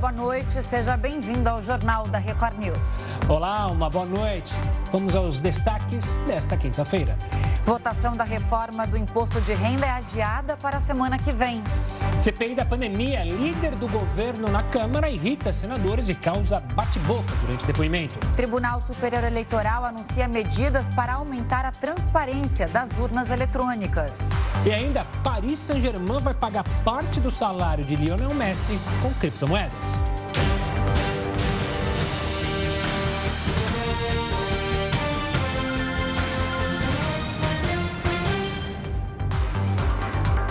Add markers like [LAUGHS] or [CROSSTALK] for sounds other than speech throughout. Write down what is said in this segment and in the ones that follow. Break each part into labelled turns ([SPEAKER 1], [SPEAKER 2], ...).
[SPEAKER 1] boa noite. Seja bem-vindo ao Jornal da Record News.
[SPEAKER 2] Olá, uma boa noite. Vamos aos destaques desta quinta-feira.
[SPEAKER 1] Votação da reforma do imposto de renda é adiada para a semana que vem.
[SPEAKER 2] CPI da pandemia, líder do governo na Câmara, irrita senadores e causa bate-boca durante depoimento.
[SPEAKER 1] Tribunal Superior Eleitoral anuncia medidas para aumentar a transparência das urnas eletrônicas.
[SPEAKER 2] E ainda, Paris Saint-Germain vai pagar parte do salário de Lionel Messi com criptomoedas.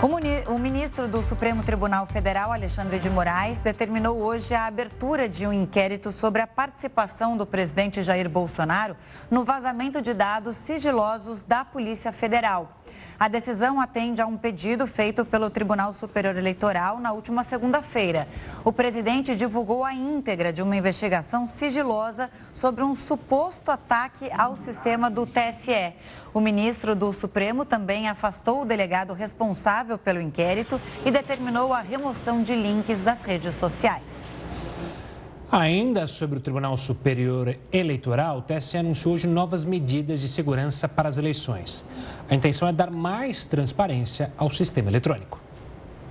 [SPEAKER 1] O ministro do Supremo Tribunal Federal, Alexandre de Moraes, determinou hoje a abertura de um inquérito sobre a participação do presidente Jair Bolsonaro no vazamento de dados sigilosos da Polícia Federal. A decisão atende a um pedido feito pelo Tribunal Superior Eleitoral na última segunda-feira. O presidente divulgou a íntegra de uma investigação sigilosa sobre um suposto ataque ao sistema do TSE. O ministro do Supremo também afastou o delegado responsável pelo inquérito e determinou a remoção de links das redes sociais.
[SPEAKER 2] Ainda sobre o Tribunal Superior Eleitoral, o TSE anunciou hoje novas medidas de segurança para as eleições. A intenção é dar mais transparência ao sistema eletrônico.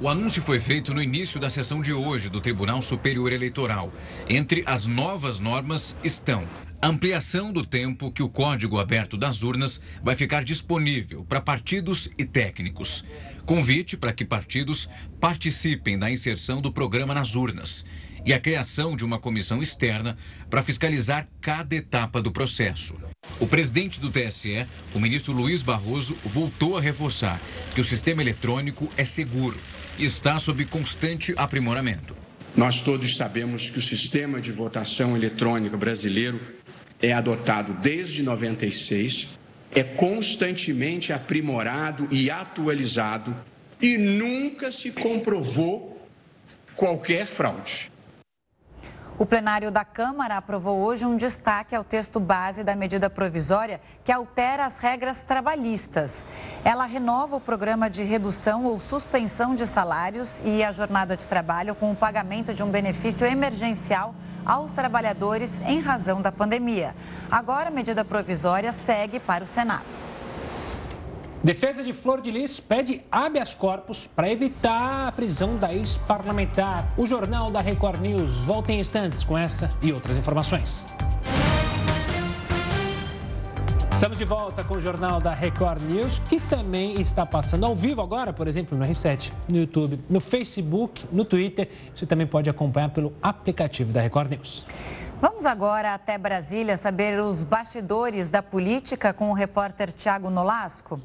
[SPEAKER 3] O anúncio foi feito no início da sessão de hoje do Tribunal Superior Eleitoral. Entre as novas normas estão ampliação do tempo que o código aberto das urnas vai ficar disponível para partidos e técnicos. Convite para que partidos participem da inserção do programa nas urnas e a criação de uma comissão externa para fiscalizar cada etapa do processo. O presidente do TSE, o ministro Luiz Barroso, voltou a reforçar que o sistema eletrônico é seguro e está sob constante aprimoramento.
[SPEAKER 4] Nós todos sabemos que o sistema de votação eletrônica brasileiro é adotado desde 96, é constantemente aprimorado e atualizado e nunca se comprovou qualquer fraude.
[SPEAKER 1] O plenário da Câmara aprovou hoje um destaque ao texto base da medida provisória que altera as regras trabalhistas. Ela renova o programa de redução ou suspensão de salários e a jornada de trabalho com o pagamento de um benefício emergencial aos trabalhadores em razão da pandemia. Agora, a medida provisória segue para o Senado.
[SPEAKER 2] Defesa de Flor de Lis pede habeas corpus para evitar a prisão da ex-parlamentar. O Jornal da Record News volta em instantes com essa e outras informações. Estamos de volta com o Jornal da Record News, que também está passando ao vivo agora, por exemplo, no R7, no YouTube, no Facebook, no Twitter. Você também pode acompanhar pelo aplicativo da Record News.
[SPEAKER 1] Vamos agora até Brasília saber os bastidores da política com o repórter Tiago Nolasco.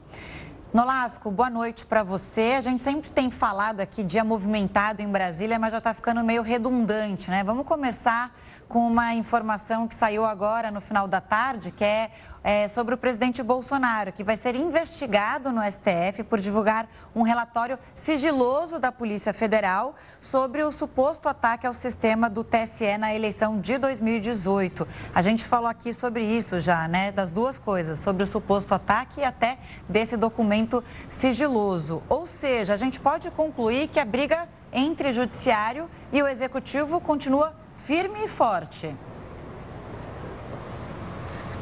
[SPEAKER 1] Nolasco, boa noite para você. A gente sempre tem falado aqui dia movimentado em Brasília, mas já está ficando meio redundante, né? Vamos começar com uma informação que saiu agora no final da tarde, que é é, sobre o presidente Bolsonaro, que vai ser investigado no STF por divulgar um relatório sigiloso da Polícia Federal sobre o suposto ataque ao sistema do TSE na eleição de 2018. A gente falou aqui sobre isso já, né? Das duas coisas, sobre o suposto ataque e até desse documento sigiloso. Ou seja, a gente pode concluir que a briga entre judiciário e o executivo continua firme e forte.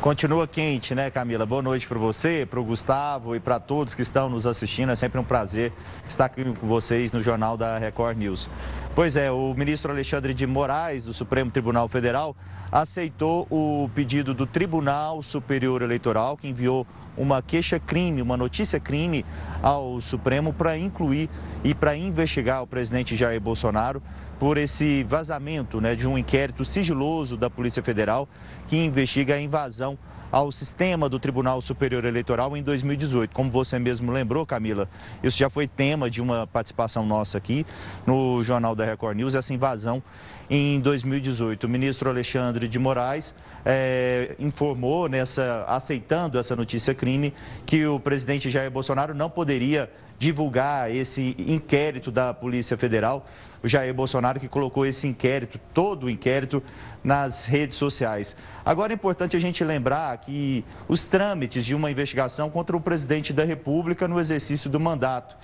[SPEAKER 5] Continua quente, né, Camila? Boa noite para você, para o Gustavo e para todos que estão nos assistindo. É sempre um prazer estar aqui com vocês no Jornal da Record News. Pois é, o ministro Alexandre de Moraes, do Supremo Tribunal Federal, aceitou o pedido do Tribunal Superior Eleitoral, que enviou uma queixa-crime, uma notícia-crime ao Supremo para incluir e para investigar o presidente Jair Bolsonaro por esse vazamento né, de um inquérito sigiloso da Polícia Federal que investiga a invasão ao sistema do Tribunal Superior Eleitoral em 2018. Como você mesmo lembrou, Camila, isso já foi tema de uma participação nossa aqui no Jornal da Record News, essa invasão em 2018. O ministro Alexandre de Moraes é, informou, nessa, aceitando essa notícia crime, que o presidente Jair Bolsonaro não poderia divulgar esse inquérito da Polícia Federal. O Jair Bolsonaro que colocou esse inquérito, todo o inquérito, nas redes sociais. Agora é importante a gente lembrar que os trâmites de uma investigação contra o presidente da República no exercício do mandato.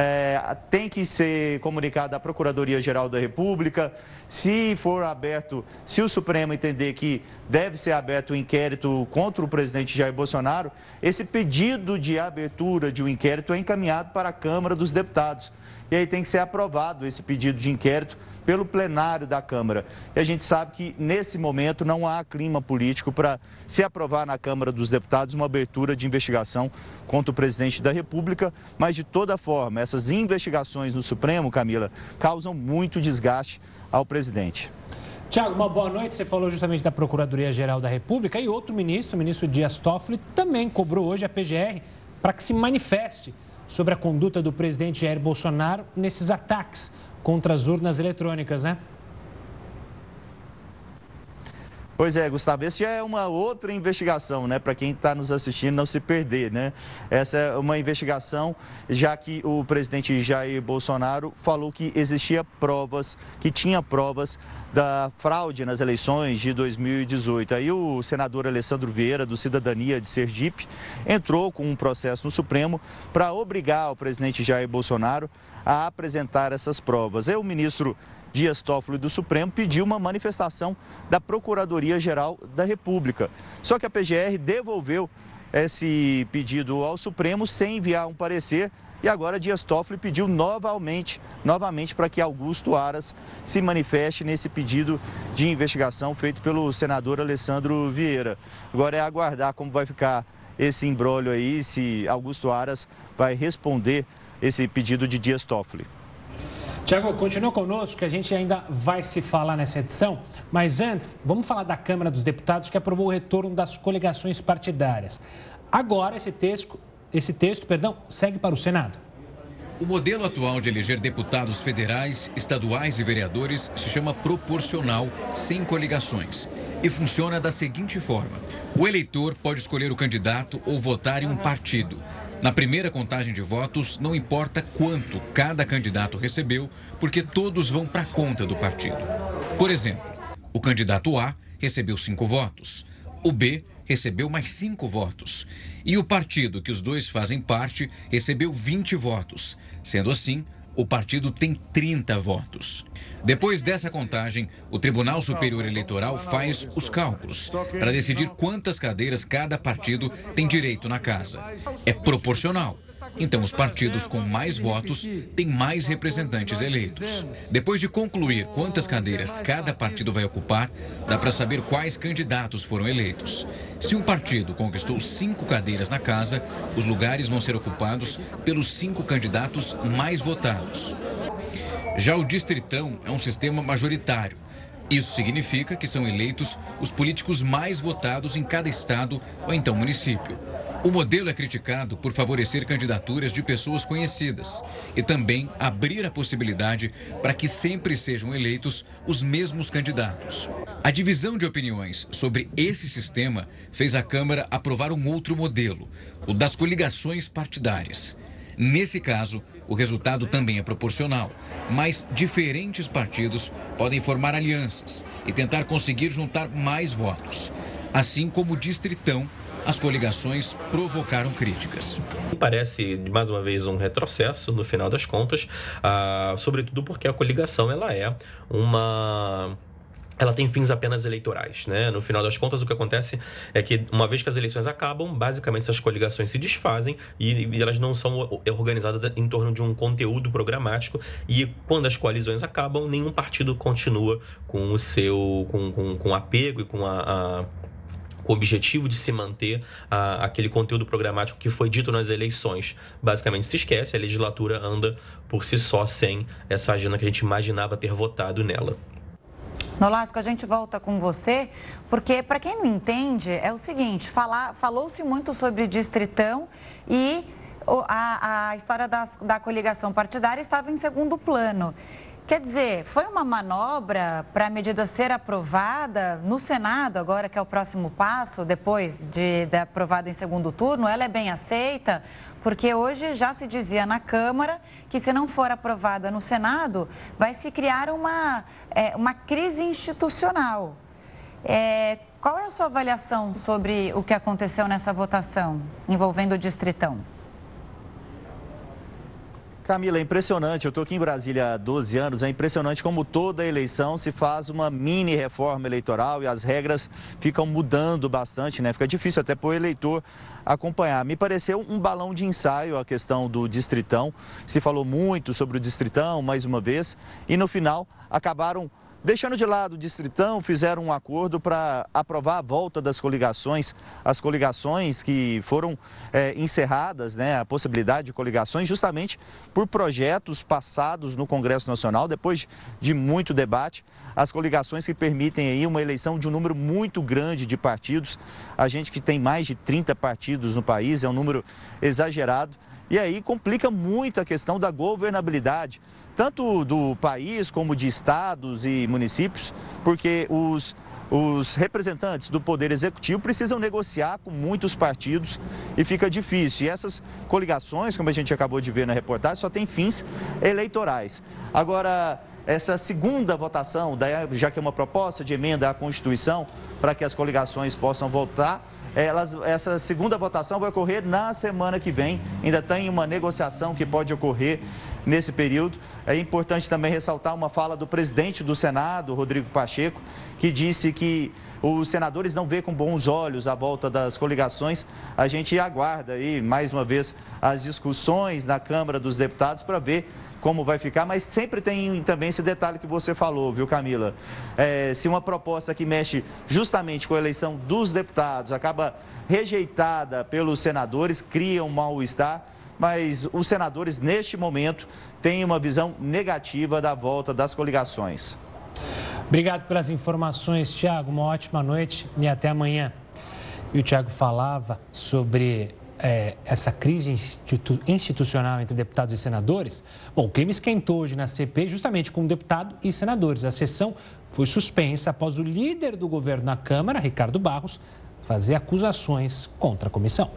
[SPEAKER 5] É, tem que ser comunicado à Procuradoria-Geral da República. Se for aberto, se o Supremo entender que deve ser aberto o um inquérito contra o presidente Jair Bolsonaro, esse pedido de abertura de um inquérito é encaminhado para a Câmara dos Deputados. E aí tem que ser aprovado esse pedido de inquérito pelo plenário da Câmara. E a gente sabe que, nesse momento, não há clima político para se aprovar na Câmara dos Deputados uma abertura de investigação contra o presidente da República, mas, de toda forma, essas investigações no Supremo, Camila, causam muito desgaste ao presidente.
[SPEAKER 2] Tiago, uma boa noite. Você falou justamente da Procuradoria-Geral da República e outro ministro, o ministro Dias Toffoli, também cobrou hoje a PGR para que se manifeste sobre a conduta do presidente Jair Bolsonaro nesses ataques contra as urnas eletrônicas, né?
[SPEAKER 5] Pois é, Gustavo, esse já é uma outra investigação, né? Para quem está nos assistindo não se perder, né? Essa é uma investigação, já que o presidente Jair Bolsonaro falou que existia provas, que tinha provas da fraude nas eleições de 2018. Aí o senador Alessandro Vieira, do Cidadania de Sergipe, entrou com um processo no Supremo para obrigar o presidente Jair Bolsonaro a apresentar essas provas. Aí o ministro Dias Toffoli do Supremo pediu uma manifestação da Procuradoria-Geral da República. Só que a PGR devolveu esse pedido ao Supremo sem enviar um parecer e agora Dias Toffoli pediu novamente, novamente para que Augusto Aras se manifeste nesse pedido de investigação feito pelo senador Alessandro Vieira. Agora é aguardar como vai ficar esse embrólio aí, se Augusto Aras vai responder esse pedido de Dias Toffoli.
[SPEAKER 2] Tiago, continua conosco que a gente ainda vai se falar nessa edição, mas antes, vamos falar da Câmara dos Deputados que aprovou o retorno das coligações partidárias. Agora, esse texto, esse texto perdão, segue para o Senado.
[SPEAKER 3] O modelo atual de eleger deputados federais, estaduais e vereadores se chama proporcional, sem coligações, e funciona da seguinte forma: o eleitor pode escolher o candidato ou votar em um partido. Na primeira contagem de votos, não importa quanto cada candidato recebeu, porque todos vão para a conta do partido. Por exemplo, o candidato A recebeu cinco votos, o B recebeu mais cinco votos e o partido que os dois fazem parte recebeu 20 votos. Sendo assim, o partido tem 30 votos. Depois dessa contagem, o Tribunal Superior Eleitoral faz os cálculos para decidir quantas cadeiras cada partido tem direito na casa. É proporcional. Então, os partidos com mais votos têm mais representantes eleitos. Depois de concluir quantas cadeiras cada partido vai ocupar, dá para saber quais candidatos foram eleitos. Se um partido conquistou cinco cadeiras na casa, os lugares vão ser ocupados pelos cinco candidatos mais votados. Já o Distritão é um sistema majoritário. Isso significa que são eleitos os políticos mais votados em cada estado ou então município. O modelo é criticado por favorecer candidaturas de pessoas conhecidas e também abrir a possibilidade para que sempre sejam eleitos os mesmos candidatos. A divisão de opiniões sobre esse sistema fez a Câmara aprovar um outro modelo, o das coligações partidárias. Nesse caso, o resultado também é proporcional, mas diferentes partidos podem formar alianças e tentar conseguir juntar mais votos, assim como o Distritão as coligações provocaram críticas.
[SPEAKER 6] Parece, mais uma vez, um retrocesso no final das contas, ah, sobretudo porque a coligação ela é uma ela tem fins apenas eleitorais, né? No final das contas, o que acontece é que, uma vez que as eleições acabam, basicamente essas coligações se desfazem e, e elas não são organizadas em torno de um conteúdo programático. E quando as coalizões acabam, nenhum partido continua com o seu, com, com, com apego e com a, a com o objetivo de se manter a, aquele conteúdo programático que foi dito nas eleições. Basicamente se esquece, a legislatura anda por si só sem essa agenda que a gente imaginava ter votado nela.
[SPEAKER 1] Nolasco, a gente volta com você, porque para quem não entende, é o seguinte, falou-se muito sobre distritão e a, a história das, da coligação partidária estava em segundo plano. Quer dizer, foi uma manobra para a medida ser aprovada no Senado, agora que é o próximo passo, depois de, de aprovada em segundo turno, ela é bem aceita, porque hoje já se dizia na Câmara que se não for aprovada no Senado, vai se criar uma, é, uma crise institucional. É, qual é a sua avaliação sobre o que aconteceu nessa votação envolvendo o Distritão?
[SPEAKER 5] Camila, é impressionante. Eu estou aqui em Brasília há 12 anos. É impressionante como toda eleição se faz uma mini reforma eleitoral e as regras ficam mudando bastante, né? Fica difícil até para o eleitor acompanhar. Me pareceu um balão de ensaio a questão do distritão. Se falou muito sobre o distritão, mais uma vez, e no final acabaram Deixando de lado o Distritão, fizeram um acordo para aprovar a volta das coligações, as coligações que foram é, encerradas, né, a possibilidade de coligações, justamente por projetos passados no Congresso Nacional, depois de muito debate, as coligações que permitem aí uma eleição de um número muito grande de partidos. A gente que tem mais de 30 partidos no país, é um número exagerado. E aí complica muito a questão da governabilidade, tanto do país como de estados e municípios, porque os, os representantes do Poder Executivo precisam negociar com muitos partidos e fica difícil. E essas coligações, como a gente acabou de ver na reportagem, só têm fins eleitorais. Agora, essa segunda votação, já que é uma proposta de emenda à Constituição, para que as coligações possam votar, elas, essa segunda votação vai ocorrer na semana que vem. Ainda tem uma negociação que pode ocorrer nesse período. É importante também ressaltar uma fala do presidente do Senado, Rodrigo Pacheco, que disse que os senadores não vê com bons olhos a volta das coligações. A gente aguarda aí, mais uma vez, as discussões na Câmara dos Deputados para ver como vai ficar, mas sempre tem também esse detalhe que você falou, viu, Camila? É, se uma proposta que mexe justamente com a eleição dos deputados acaba rejeitada pelos senadores, cria um mal-estar, mas os senadores, neste momento, têm uma visão negativa da volta das coligações.
[SPEAKER 2] Obrigado pelas informações, Tiago. Uma ótima noite e até amanhã. E o Tiago falava sobre é, essa crise institu institucional entre deputados e senadores, bom, o clima esquentou hoje na CPI justamente com deputado e senadores. A sessão foi suspensa após o líder do governo na Câmara, Ricardo Barros, fazer acusações contra a comissão.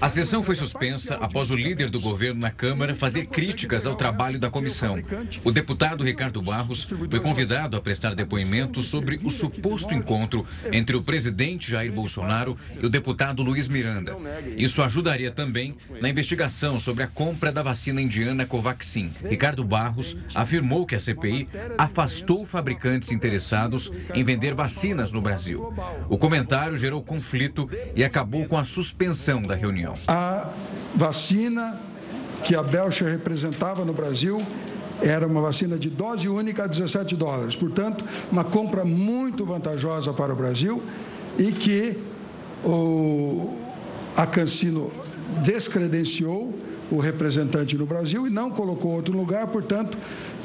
[SPEAKER 3] A sessão foi suspensa após o líder do governo na Câmara fazer críticas ao trabalho da comissão. O deputado Ricardo Barros foi convidado a prestar depoimento sobre o suposto encontro entre o presidente Jair Bolsonaro e o deputado Luiz Miranda. Isso ajudaria também na investigação sobre a compra da vacina indiana Covaxin. Ricardo Barros afirmou que a CPI afastou fabricantes interessados em vender vacinas no Brasil. O comentário gerou conflito e acabou com a suspensão da reunião.
[SPEAKER 7] A vacina que a Belcher representava no Brasil era uma vacina de dose única a 17 dólares. Portanto, uma compra muito vantajosa para o Brasil e que o, a Cancino descredenciou o representante no Brasil e não colocou outro lugar, portanto,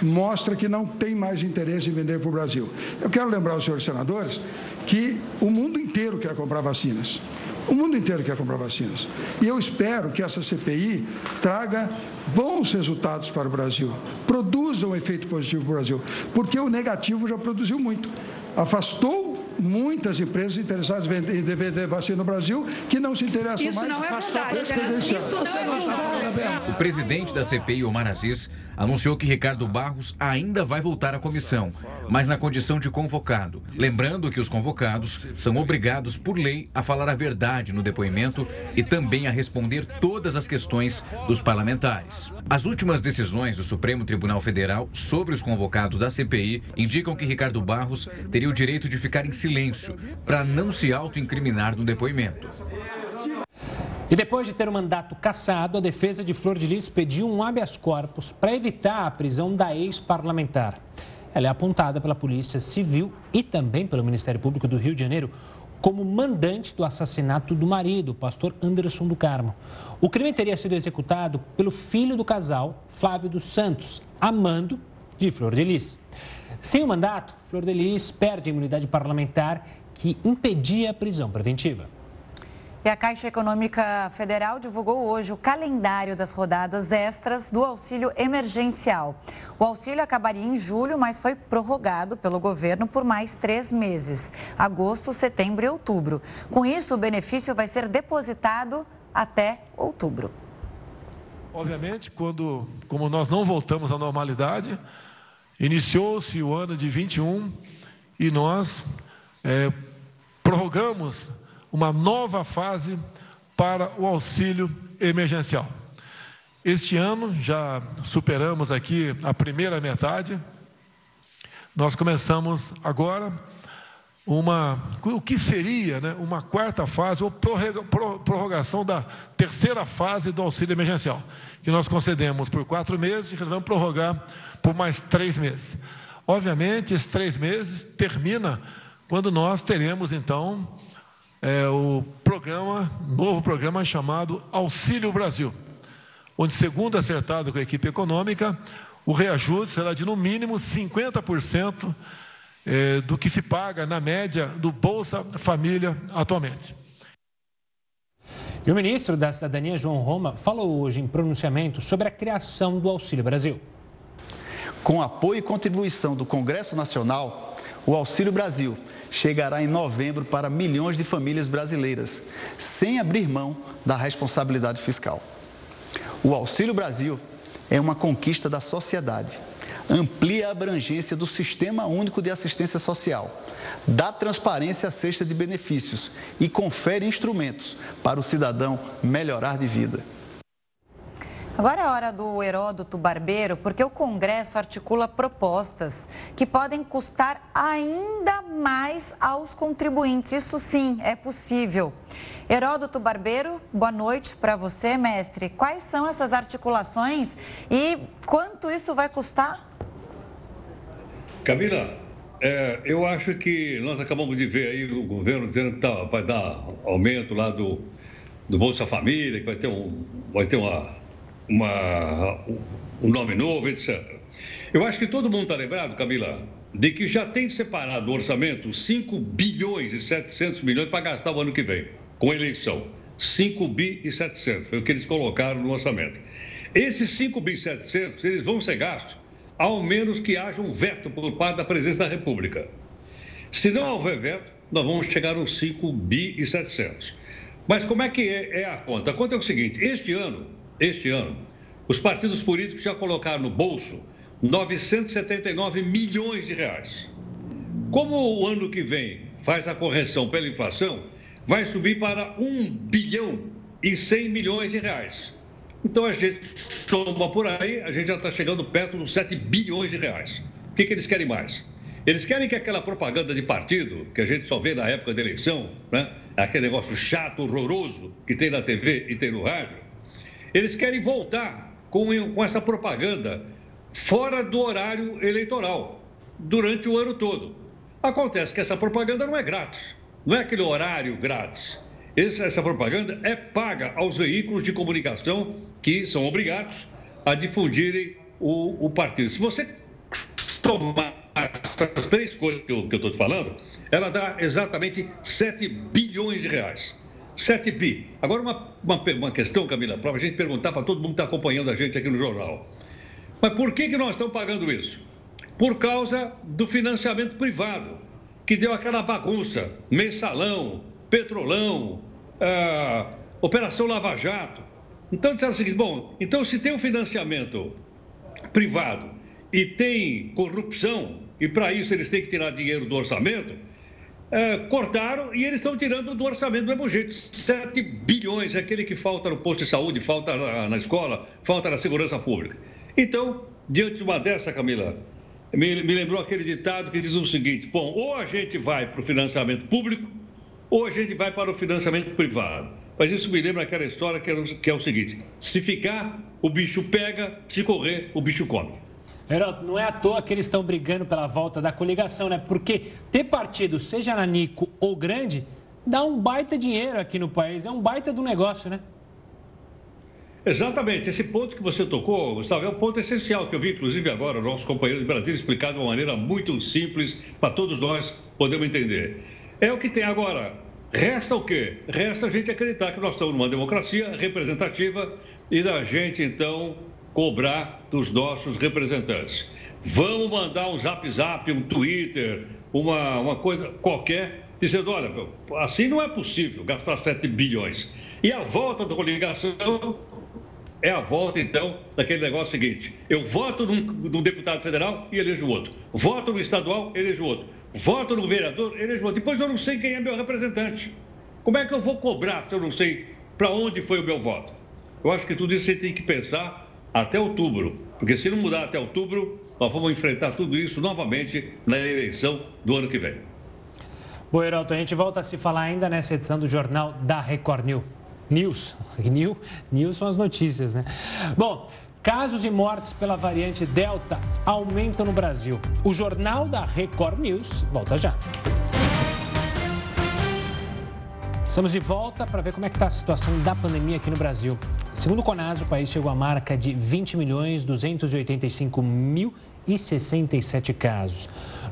[SPEAKER 7] mostra que não tem mais interesse em vender para o Brasil. Eu quero lembrar aos senhores senadores que o mundo inteiro quer comprar vacinas. O mundo inteiro quer comprar vacinas. E eu espero que essa CPI traga bons resultados para o Brasil, produza um efeito positivo para o Brasil, porque o negativo já produziu muito. Afastou muitas empresas interessadas em vender vacina no Brasil que não se interessam
[SPEAKER 8] Isso
[SPEAKER 7] mais.
[SPEAKER 8] Não é verdade. Isso não é verdade.
[SPEAKER 3] O presidente da CPI, Omar Aziz, anunciou que Ricardo Barros ainda vai voltar à comissão, mas na condição de convocado. Lembrando que os convocados são obrigados por lei a falar a verdade no depoimento e também a responder todas as questões dos parlamentares. As últimas decisões do Supremo Tribunal Federal sobre os convocados da CPI indicam que Ricardo Barros teria o direito de ficar em silêncio para não se autoincriminar no depoimento.
[SPEAKER 2] E depois de ter o mandato cassado, a defesa de Flor de Lis pediu um habeas corpus para evitar a prisão da ex-parlamentar. Ela é apontada pela Polícia Civil e também pelo Ministério Público do Rio de Janeiro como mandante do assassinato do marido, o pastor Anderson do Carmo. O crime teria sido executado pelo filho do casal, Flávio dos Santos, amando de Flor de Lis. Sem o mandato, Flor de Lis perde a imunidade parlamentar que impedia a prisão preventiva.
[SPEAKER 1] E a Caixa Econômica Federal divulgou hoje o calendário das rodadas extras do auxílio emergencial. O auxílio acabaria em julho, mas foi prorrogado pelo governo por mais três meses agosto, setembro e outubro. Com isso, o benefício vai ser depositado até outubro.
[SPEAKER 9] Obviamente, quando, como nós não voltamos à normalidade, iniciou-se o ano de 21 e nós é, prorrogamos uma nova fase para o auxílio emergencial. Este ano já superamos aqui a primeira metade. Nós começamos agora uma, o que seria né, uma quarta fase ou prorrogação da terceira fase do auxílio emergencial, que nós concedemos por quatro meses e resolvemos prorrogar por mais três meses. Obviamente, esses três meses termina quando nós teremos então é, o programa, novo programa chamado Auxílio Brasil, onde, segundo acertado com a equipe econômica, o reajuste será de no mínimo 50% é, do que se paga na média do Bolsa Família atualmente.
[SPEAKER 2] E o ministro da Cidadania, João Roma, falou hoje em pronunciamento sobre a criação do Auxílio Brasil.
[SPEAKER 10] Com apoio e contribuição do Congresso Nacional, o Auxílio Brasil chegará em novembro para milhões de famílias brasileiras, sem abrir mão da responsabilidade fiscal. O Auxílio Brasil é uma conquista da sociedade amplia a abrangência do Sistema Único de Assistência Social, dá transparência à cesta de benefícios e confere instrumentos para o cidadão melhorar de vida.
[SPEAKER 1] Agora é hora do Heródoto Barbeiro, porque o Congresso articula propostas que podem custar ainda mais aos contribuintes. Isso sim, é possível. Heródoto Barbeiro, boa noite para você, mestre. Quais são essas articulações e quanto isso vai custar?
[SPEAKER 11] Camila, é, eu acho que nós acabamos de ver aí o governo dizendo que tá, vai dar aumento lá do, do Bolsa Família, que vai ter, um, vai ter uma, uma, um nome novo, etc. Eu acho que todo mundo está lembrado, Camila, de que já tem separado do orçamento 5 bilhões e 700 milhões para gastar o ano que vem, com eleição. 5 bi e 700, foi o que eles colocaram no orçamento. Esses 5 bi e 700, eles vão ser gastos ao menos que haja um veto por parte da presidência da República. Se não houver veto, nós vamos chegar aos 5 bi e 700. Mas como é que é, é a conta? A conta é o seguinte: este ano, este ano, os partidos políticos já colocaram no bolso 979 milhões de reais. Como o ano que vem faz a correção pela inflação, vai subir para 1 bilhão e 100 milhões de reais. Então a gente soma por aí, a gente já está chegando perto dos 7 bilhões de reais. O que, que eles querem mais? Eles querem que aquela propaganda de partido, que a gente só vê na época da eleição, né? aquele negócio chato, horroroso que tem na TV e tem no rádio, eles querem voltar com, com essa propaganda fora do horário eleitoral, durante o ano todo. Acontece que essa propaganda não é grátis, não é aquele horário grátis. Essa, essa propaganda é paga aos veículos de comunicação que são obrigados a difundirem o, o partido. Se você tomar essas três coisas que eu estou te falando, ela dá exatamente 7 bilhões de reais. 7 bi. Agora, uma, uma, uma questão, Camila, para a gente perguntar para todo mundo que está acompanhando a gente aqui no jornal. Mas por que, que nós estamos pagando isso? Por causa do financiamento privado, que deu aquela bagunça, mensalão, petrolão, ah, Operação Lava Jato. Então disseram o seguinte: bom, então se tem um financiamento privado e tem corrupção, e para isso eles têm que tirar dinheiro do orçamento, é, cortaram e eles estão tirando do orçamento do mesmo jeito. 7 bilhões é aquele que falta no posto de saúde, falta na, escola, falta na segurança pública. Então, diante de uma dessa, Camila, me, me lembrou aquele ditado que diz o seguinte: bom, ou a gente vai para o financiamento público ou a gente vai para o financiamento privado. Mas isso me lembra aquela história que é, que é o seguinte: se ficar, o bicho pega, se correr, o bicho come.
[SPEAKER 2] Heraldo, não é à toa que eles estão brigando pela volta da coligação, né? Porque ter partido, seja nanico ou grande, dá um baita dinheiro aqui no país. É um baita do negócio, né?
[SPEAKER 11] Exatamente. Esse ponto que você tocou, Gustavo, é um ponto essencial que eu vi, inclusive, agora, nossos companheiros de Brasília explicar de uma maneira muito simples para todos nós podermos entender. É o que tem agora. Resta o quê? Resta a gente acreditar que nós estamos numa democracia representativa e da gente, então, cobrar dos nossos representantes. Vamos mandar um zap zap, um Twitter, uma, uma coisa qualquer, dizendo: olha, assim não é possível gastar 7 bilhões. E a volta da coligação é a volta, então, daquele negócio seguinte: eu voto num, num deputado federal e elejo outro, voto no estadual, elejo outro, voto no vereador, elejo outro. Depois eu não sei quem é meu representante. Como é que eu vou cobrar se eu não sei para onde foi o meu voto? Eu acho que tudo isso você tem que pensar até outubro, porque se não mudar até outubro, nós vamos enfrentar tudo isso novamente na eleição do ano que vem.
[SPEAKER 2] Bom, Heraldo, a gente volta a se falar ainda nessa edição do Jornal da Record News. News. [LAUGHS] News, News são as notícias, né? Bom, casos de mortes pela variante Delta aumentam no Brasil. O Jornal da Record News volta já. Estamos de volta para ver como é que está a situação da pandemia aqui no Brasil. Segundo o Conas, o país chegou à marca de 20 milhões 285 mil e 67 casos.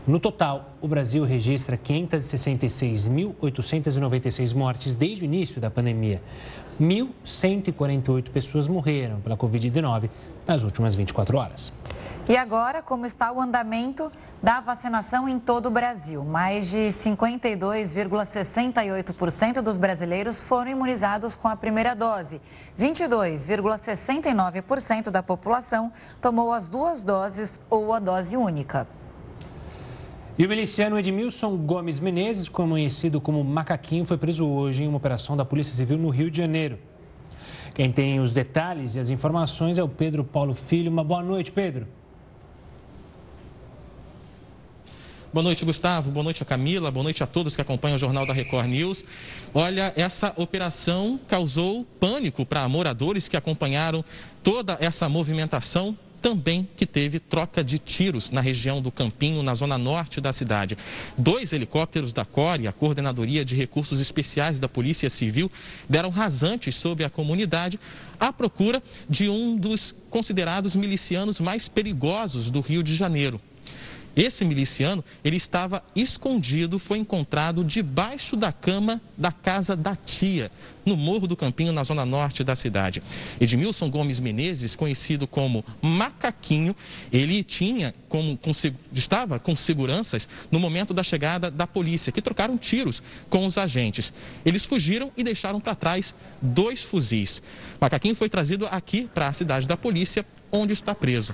[SPEAKER 2] No total, o Brasil registra 566.896 mortes desde o início da pandemia. 1.148 pessoas morreram pela Covid-19 nas últimas 24 horas.
[SPEAKER 1] E agora, como está o andamento da vacinação em todo o Brasil? Mais de 52,68% dos brasileiros foram imunizados com a primeira dose. 22,69% da população tomou as duas doses ou a dose única.
[SPEAKER 2] E o miliciano Edmilson Gomes Menezes, conhecido como Macaquinho, foi preso hoje em uma operação da Polícia Civil no Rio de Janeiro. Quem tem os detalhes e as informações é o Pedro Paulo Filho. Uma boa noite, Pedro.
[SPEAKER 12] Boa noite, Gustavo. Boa noite Camila. Boa noite a todos que acompanham o Jornal da Record News. Olha, essa operação causou pânico para moradores que acompanharam toda essa movimentação também que teve troca de tiros na região do Campinho, na zona norte da cidade. Dois helicópteros da CORE, a Coordenadoria de Recursos Especiais da Polícia Civil, deram rasantes sobre a comunidade à procura de um dos considerados milicianos mais perigosos do Rio de Janeiro, esse miliciano, ele estava escondido, foi encontrado debaixo da cama da casa da tia, no Morro do Campinho, na zona norte da cidade. Edmilson Gomes Menezes, conhecido como Macaquinho, ele tinha como, com, estava com seguranças no momento da chegada da polícia, que trocaram tiros com os agentes. Eles fugiram e deixaram para trás dois fuzis. Macaquinho foi trazido aqui para a cidade da polícia onde está preso.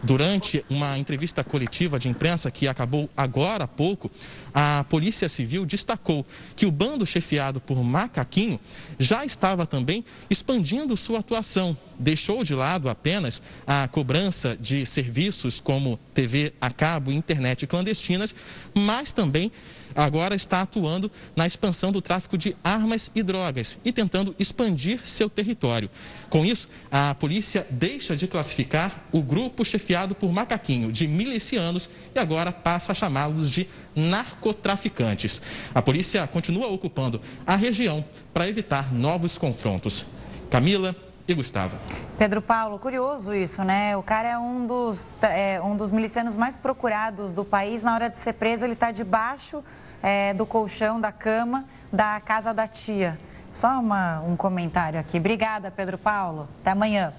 [SPEAKER 12] Durante uma entrevista coletiva de imprensa que acabou agora há pouco, a Polícia Civil destacou que o bando chefiado por Macaquinho já estava também expandindo sua atuação. Deixou de lado apenas a cobrança de serviços como TV a cabo internet clandestinas, mas também agora está atuando na expansão do tráfico de armas e drogas e tentando expandir seu território. Com isso, a polícia deixa de classificar o grupo chefiado por Macaquinho de milicianos e agora passa a chamá-los de narcotraficantes. A polícia continua ocupando a região para evitar novos confrontos. Camila, e Gustavo.
[SPEAKER 1] Pedro Paulo, curioso isso, né? O cara é um dos, é, um dos milicianos mais procurados do país. Na hora de ser preso, ele está debaixo é, do colchão, da cama, da casa da tia. Só uma, um comentário aqui. Obrigada, Pedro Paulo. Até amanhã.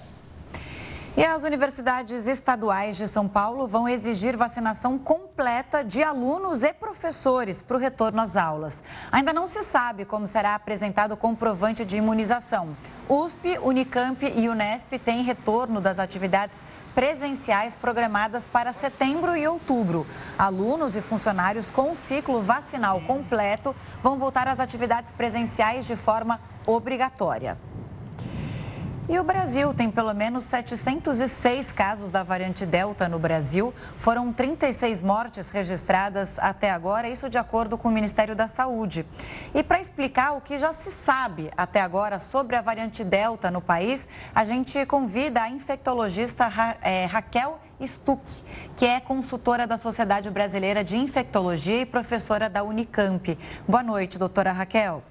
[SPEAKER 1] E as universidades estaduais de São Paulo vão exigir vacinação completa de alunos e professores para o retorno às aulas. Ainda não se sabe como será apresentado o comprovante de imunização. USP, Unicamp e Unesp têm retorno das atividades presenciais programadas para setembro e outubro. Alunos e funcionários com o ciclo vacinal completo vão voltar às atividades presenciais de forma obrigatória. E o Brasil tem pelo menos 706 casos da variante Delta no Brasil. Foram 36 mortes registradas até agora, isso de acordo com o Ministério da Saúde. E para explicar o que já se sabe até agora sobre a variante Delta no país, a gente convida a infectologista Ra é, Raquel Stuck, que é consultora da Sociedade Brasileira de Infectologia e professora da Unicamp. Boa noite, doutora Raquel.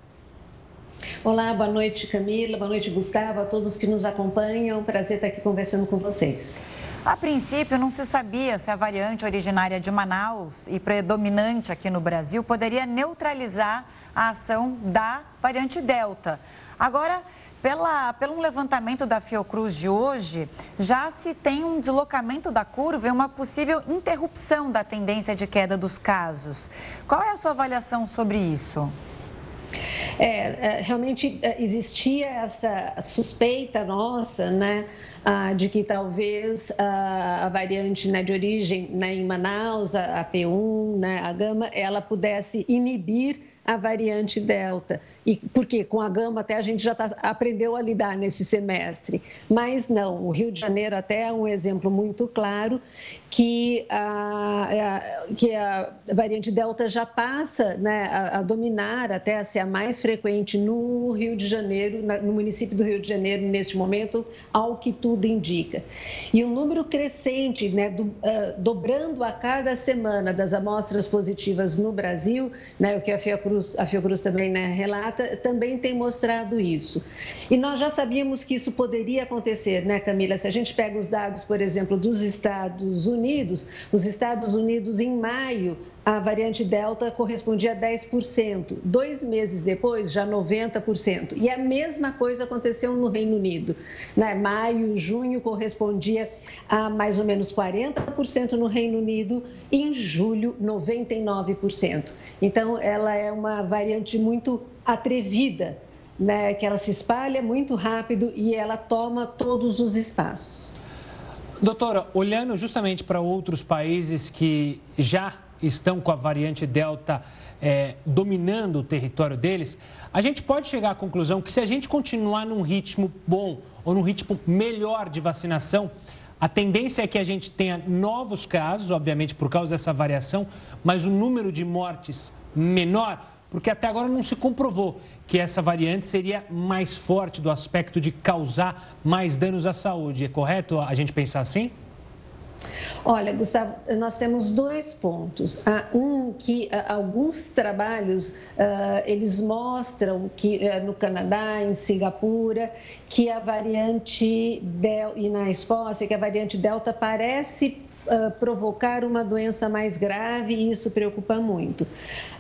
[SPEAKER 13] Olá, boa noite Camila, boa noite Gustavo, a todos que nos acompanham. Prazer estar aqui conversando com vocês.
[SPEAKER 1] A princípio, não se sabia se a variante originária de Manaus e predominante aqui no Brasil poderia neutralizar a ação da variante Delta. Agora, pela, pelo levantamento da Fiocruz de hoje, já se tem um deslocamento da curva e uma possível interrupção da tendência de queda dos casos. Qual é a sua avaliação sobre isso?
[SPEAKER 13] É, é, realmente é, existia essa suspeita nossa, né, ah, de que talvez a variante né, de origem né, em Manaus, a P1, né, a gama, ela pudesse inibir a variante Delta. E porque com a gama até a gente já tá, aprendeu a lidar nesse semestre. Mas não, o Rio de Janeiro até é um exemplo muito claro que a, a que a variante Delta já passa né, a, a, dominar, até a ser a mais frequente no Rio de Janeiro, na, no município do Rio de Janeiro, neste momento, ao que tudo indica. E um número crescente, né, do, uh, dobrando a cada semana das amostras positivas no Brasil, né, o que a Fiocruz, a Fiocruz também né, relata, também tem mostrado isso. E nós já sabíamos que isso poderia acontecer, né, Camila? Se a gente pega os dados, por exemplo, dos Estados Unidos, os Estados Unidos em maio a variante Delta correspondia a 10%. Dois meses depois, já 90%. E a mesma coisa aconteceu no Reino Unido. Né? Maio, junho correspondia a mais ou menos 40% no Reino Unido e em julho, 99%. Então, ela é uma variante muito atrevida, né? que ela se espalha muito rápido e ela toma todos os espaços.
[SPEAKER 2] Doutora, olhando justamente para outros países que já estão com a variante Delta é, dominando o território deles, a gente pode chegar à conclusão que se a gente continuar num ritmo bom ou num ritmo melhor de vacinação, a tendência é que a gente tenha novos casos, obviamente por causa dessa variação, mas o número de mortes menor, porque até agora não se comprovou que essa variante seria mais forte do aspecto de causar mais danos à saúde. É correto a gente pensar assim?
[SPEAKER 13] Olha, Gustavo, nós temos dois pontos. Um que alguns trabalhos ah, eles mostram que no Canadá, em Singapura, que a variante Delta e na Escócia que a variante Delta parece provocar uma doença mais grave e isso preocupa muito.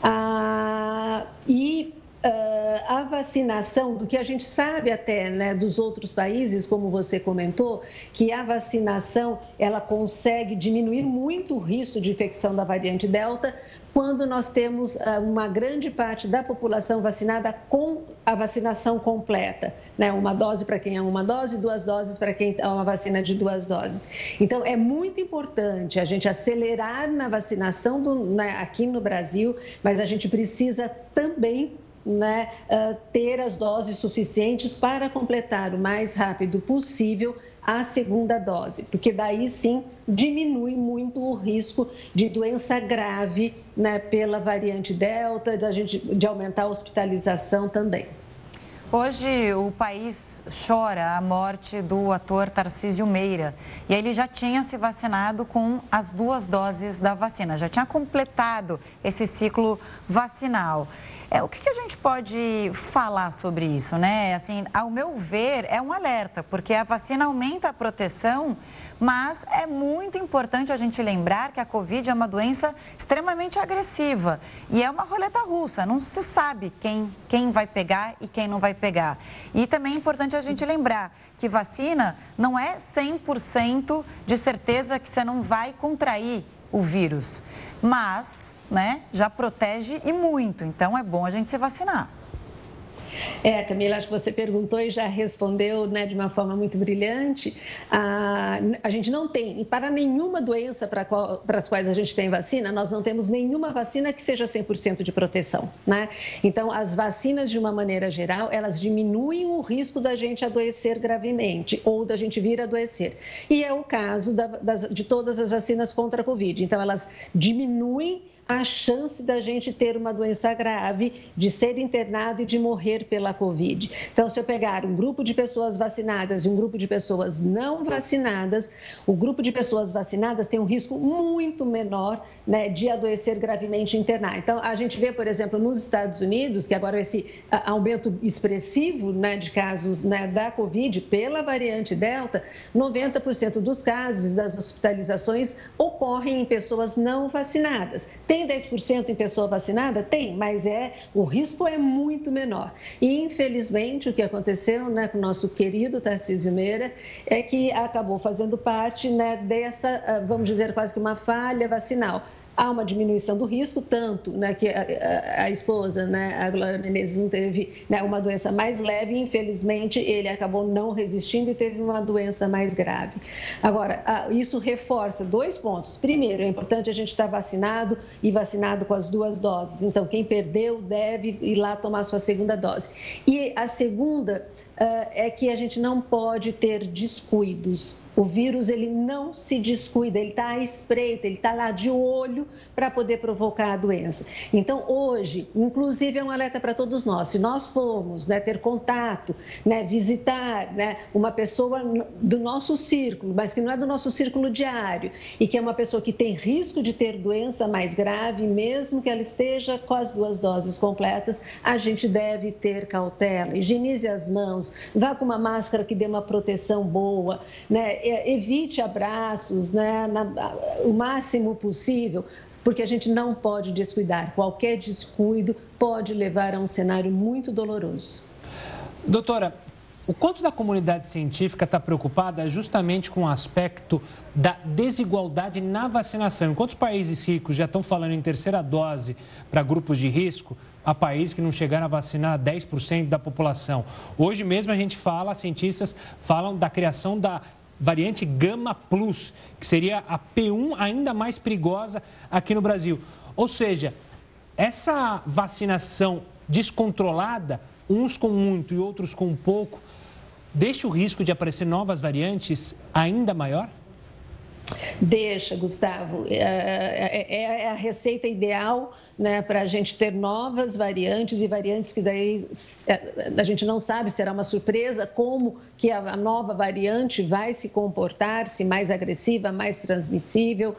[SPEAKER 13] Uh, e Uh, a vacinação, do que a gente sabe até né, dos outros países, como você comentou, que a vacinação ela consegue diminuir muito o risco de infecção da variante Delta quando nós temos uh, uma grande parte da população vacinada com a vacinação completa, né? Uma dose para quem é uma dose, duas doses para quem é uma vacina de duas doses. Então, é muito importante a gente acelerar na vacinação do, né, aqui no Brasil, mas a gente precisa também né, uh, ter as doses suficientes para completar o mais rápido possível a segunda dose, porque daí sim diminui muito o risco de doença grave né, pela variante Delta, de, gente, de aumentar a hospitalização também.
[SPEAKER 1] Hoje o país chora a morte do ator Tarcísio Meira. E ele já tinha se vacinado com as duas doses da vacina, já tinha completado esse ciclo vacinal. É, o que, que, a gente pode falar sobre isso, né? Assim, ao meu ver, é um alerta, porque a vacina aumenta a proteção, mas é muito importante a gente lembrar que a Covid é uma doença extremamente agressiva e é uma roleta russa, não se sabe quem, quem vai pegar e quem não vai pegar. E também é importante a gente lembrar que vacina não é 100% de certeza que você não vai contrair o vírus, mas né, já protege e muito. Então é bom a gente se vacinar.
[SPEAKER 13] É, Camila, acho que você perguntou e já respondeu né, de uma forma muito brilhante. A, a gente não tem, e para nenhuma doença para, qual, para as quais a gente tem vacina, nós não temos nenhuma vacina que seja 100% de proteção. Né? Então, as vacinas, de uma maneira geral, elas diminuem o risco da gente adoecer gravemente ou da gente vir a adoecer. E é o caso da, das, de todas as vacinas contra a Covid. Então, elas diminuem a chance da gente ter uma doença grave, de ser internado e de morrer pela Covid. Então, se eu pegar um grupo de pessoas vacinadas e um grupo de pessoas não vacinadas, o grupo de pessoas vacinadas tem um risco muito menor né, de adoecer gravemente e internar. Então, a gente vê, por exemplo, nos Estados Unidos, que agora esse aumento expressivo né, de casos né, da Covid pela variante Delta, 90% dos casos das hospitalizações ocorrem em pessoas não vacinadas. Tem tem 10% em pessoa vacinada? Tem, mas é o risco é muito menor. E, infelizmente, o que aconteceu né, com o nosso querido Tarcísio Meira é que acabou fazendo parte né, dessa, ah, vamos dizer, quase que uma falha vacinal há uma diminuição do risco, tanto né, que a, a, a esposa, né, a Glória Menezes, não teve né, uma doença mais leve, infelizmente ele acabou não resistindo e teve uma doença mais grave. Agora, isso reforça dois pontos. Primeiro, é importante a gente estar vacinado e vacinado com as duas doses. Então, quem perdeu deve ir lá tomar sua segunda dose. E a segunda é que a gente não pode ter descuidos. O vírus ele não se descuida, ele está à espreita, ele está lá de olho para poder provocar a doença. Então, hoje, inclusive, é um alerta para todos nós. Se nós formos né, ter contato, né, visitar né, uma pessoa do nosso círculo, mas que não é do nosso círculo diário, e que é uma pessoa que tem risco de ter doença mais grave, mesmo que ela esteja com as duas doses completas, a gente deve ter cautela. Higienize as mãos, vá com uma máscara que dê uma proteção boa, né? Evite abraços né, na, o máximo possível, porque a gente não pode descuidar. Qualquer descuido pode levar a um cenário muito doloroso.
[SPEAKER 2] Doutora, o quanto da comunidade científica está preocupada justamente com o aspecto da desigualdade na vacinação? Enquanto os países ricos já estão falando em terceira dose para grupos de risco, há países que não chegaram a vacinar 10% da população. Hoje mesmo a gente fala, cientistas falam da criação da variante Gama Plus, que seria a P1 ainda mais perigosa aqui no Brasil. Ou seja, essa vacinação descontrolada, uns com muito e outros com pouco, deixa o risco de aparecer novas variantes ainda maior?
[SPEAKER 13] Deixa, Gustavo. É, é, é, é a receita ideal né, para a gente ter novas variantes e variantes que daí a gente não sabe, será uma surpresa como que a nova variante vai se comportar, se mais agressiva, mais transmissível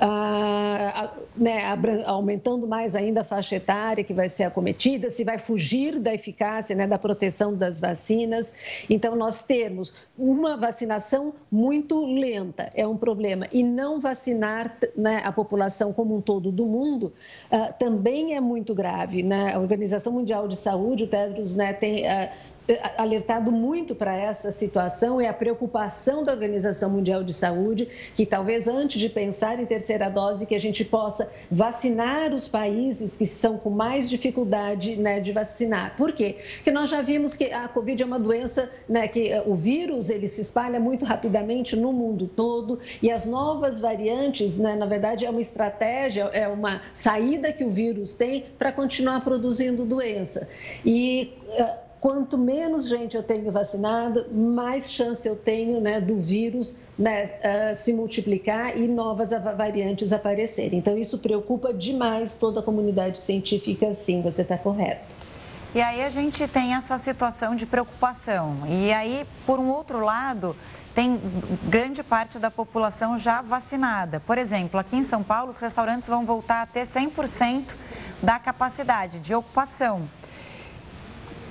[SPEAKER 13] ah, né, aumentando mais ainda a faixa etária que vai ser acometida, se vai fugir da eficácia, né, da proteção das vacinas. Então, nós temos uma vacinação muito lenta, é um problema, e não vacinar né, a população como um todo do mundo ah, também é muito grave. Né? A Organização Mundial de Saúde, o Tedros, né, tem ah, alertado muito para essa situação é a preocupação da Organização Mundial de Saúde, que talvez antes de pensar em terceira dose, que a gente possa vacinar os países que são com mais dificuldade né, de vacinar. Por quê? Porque nós já vimos que a Covid é uma doença, né, que eh, o vírus ele se espalha muito rapidamente no mundo todo e as novas variantes, né, na verdade, é uma estratégia, é uma saída que o vírus tem para continuar produzindo doença. E eh, quanto menos gente eu tenho vacinada, mais chance eu tenho né, do vírus né, uh, se multiplicar e novas variantes aparecerem. Então, isso preocupa demais toda a comunidade científica, sim, você está correto.
[SPEAKER 1] E aí a gente tem essa situação de preocupação. E aí, por um outro lado, tem grande parte da população já vacinada. Por exemplo, aqui em São Paulo, os restaurantes vão voltar a ter 100% da capacidade de ocupação.